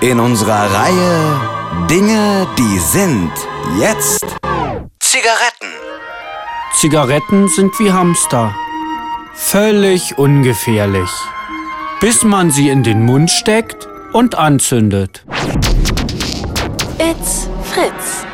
in unserer Reihe Dinge, die sind jetzt Zigaretten. Zigaretten sind wie Hamster. Völlig ungefährlich. Bis man sie in den Mund steckt und anzündet. It's Fritz.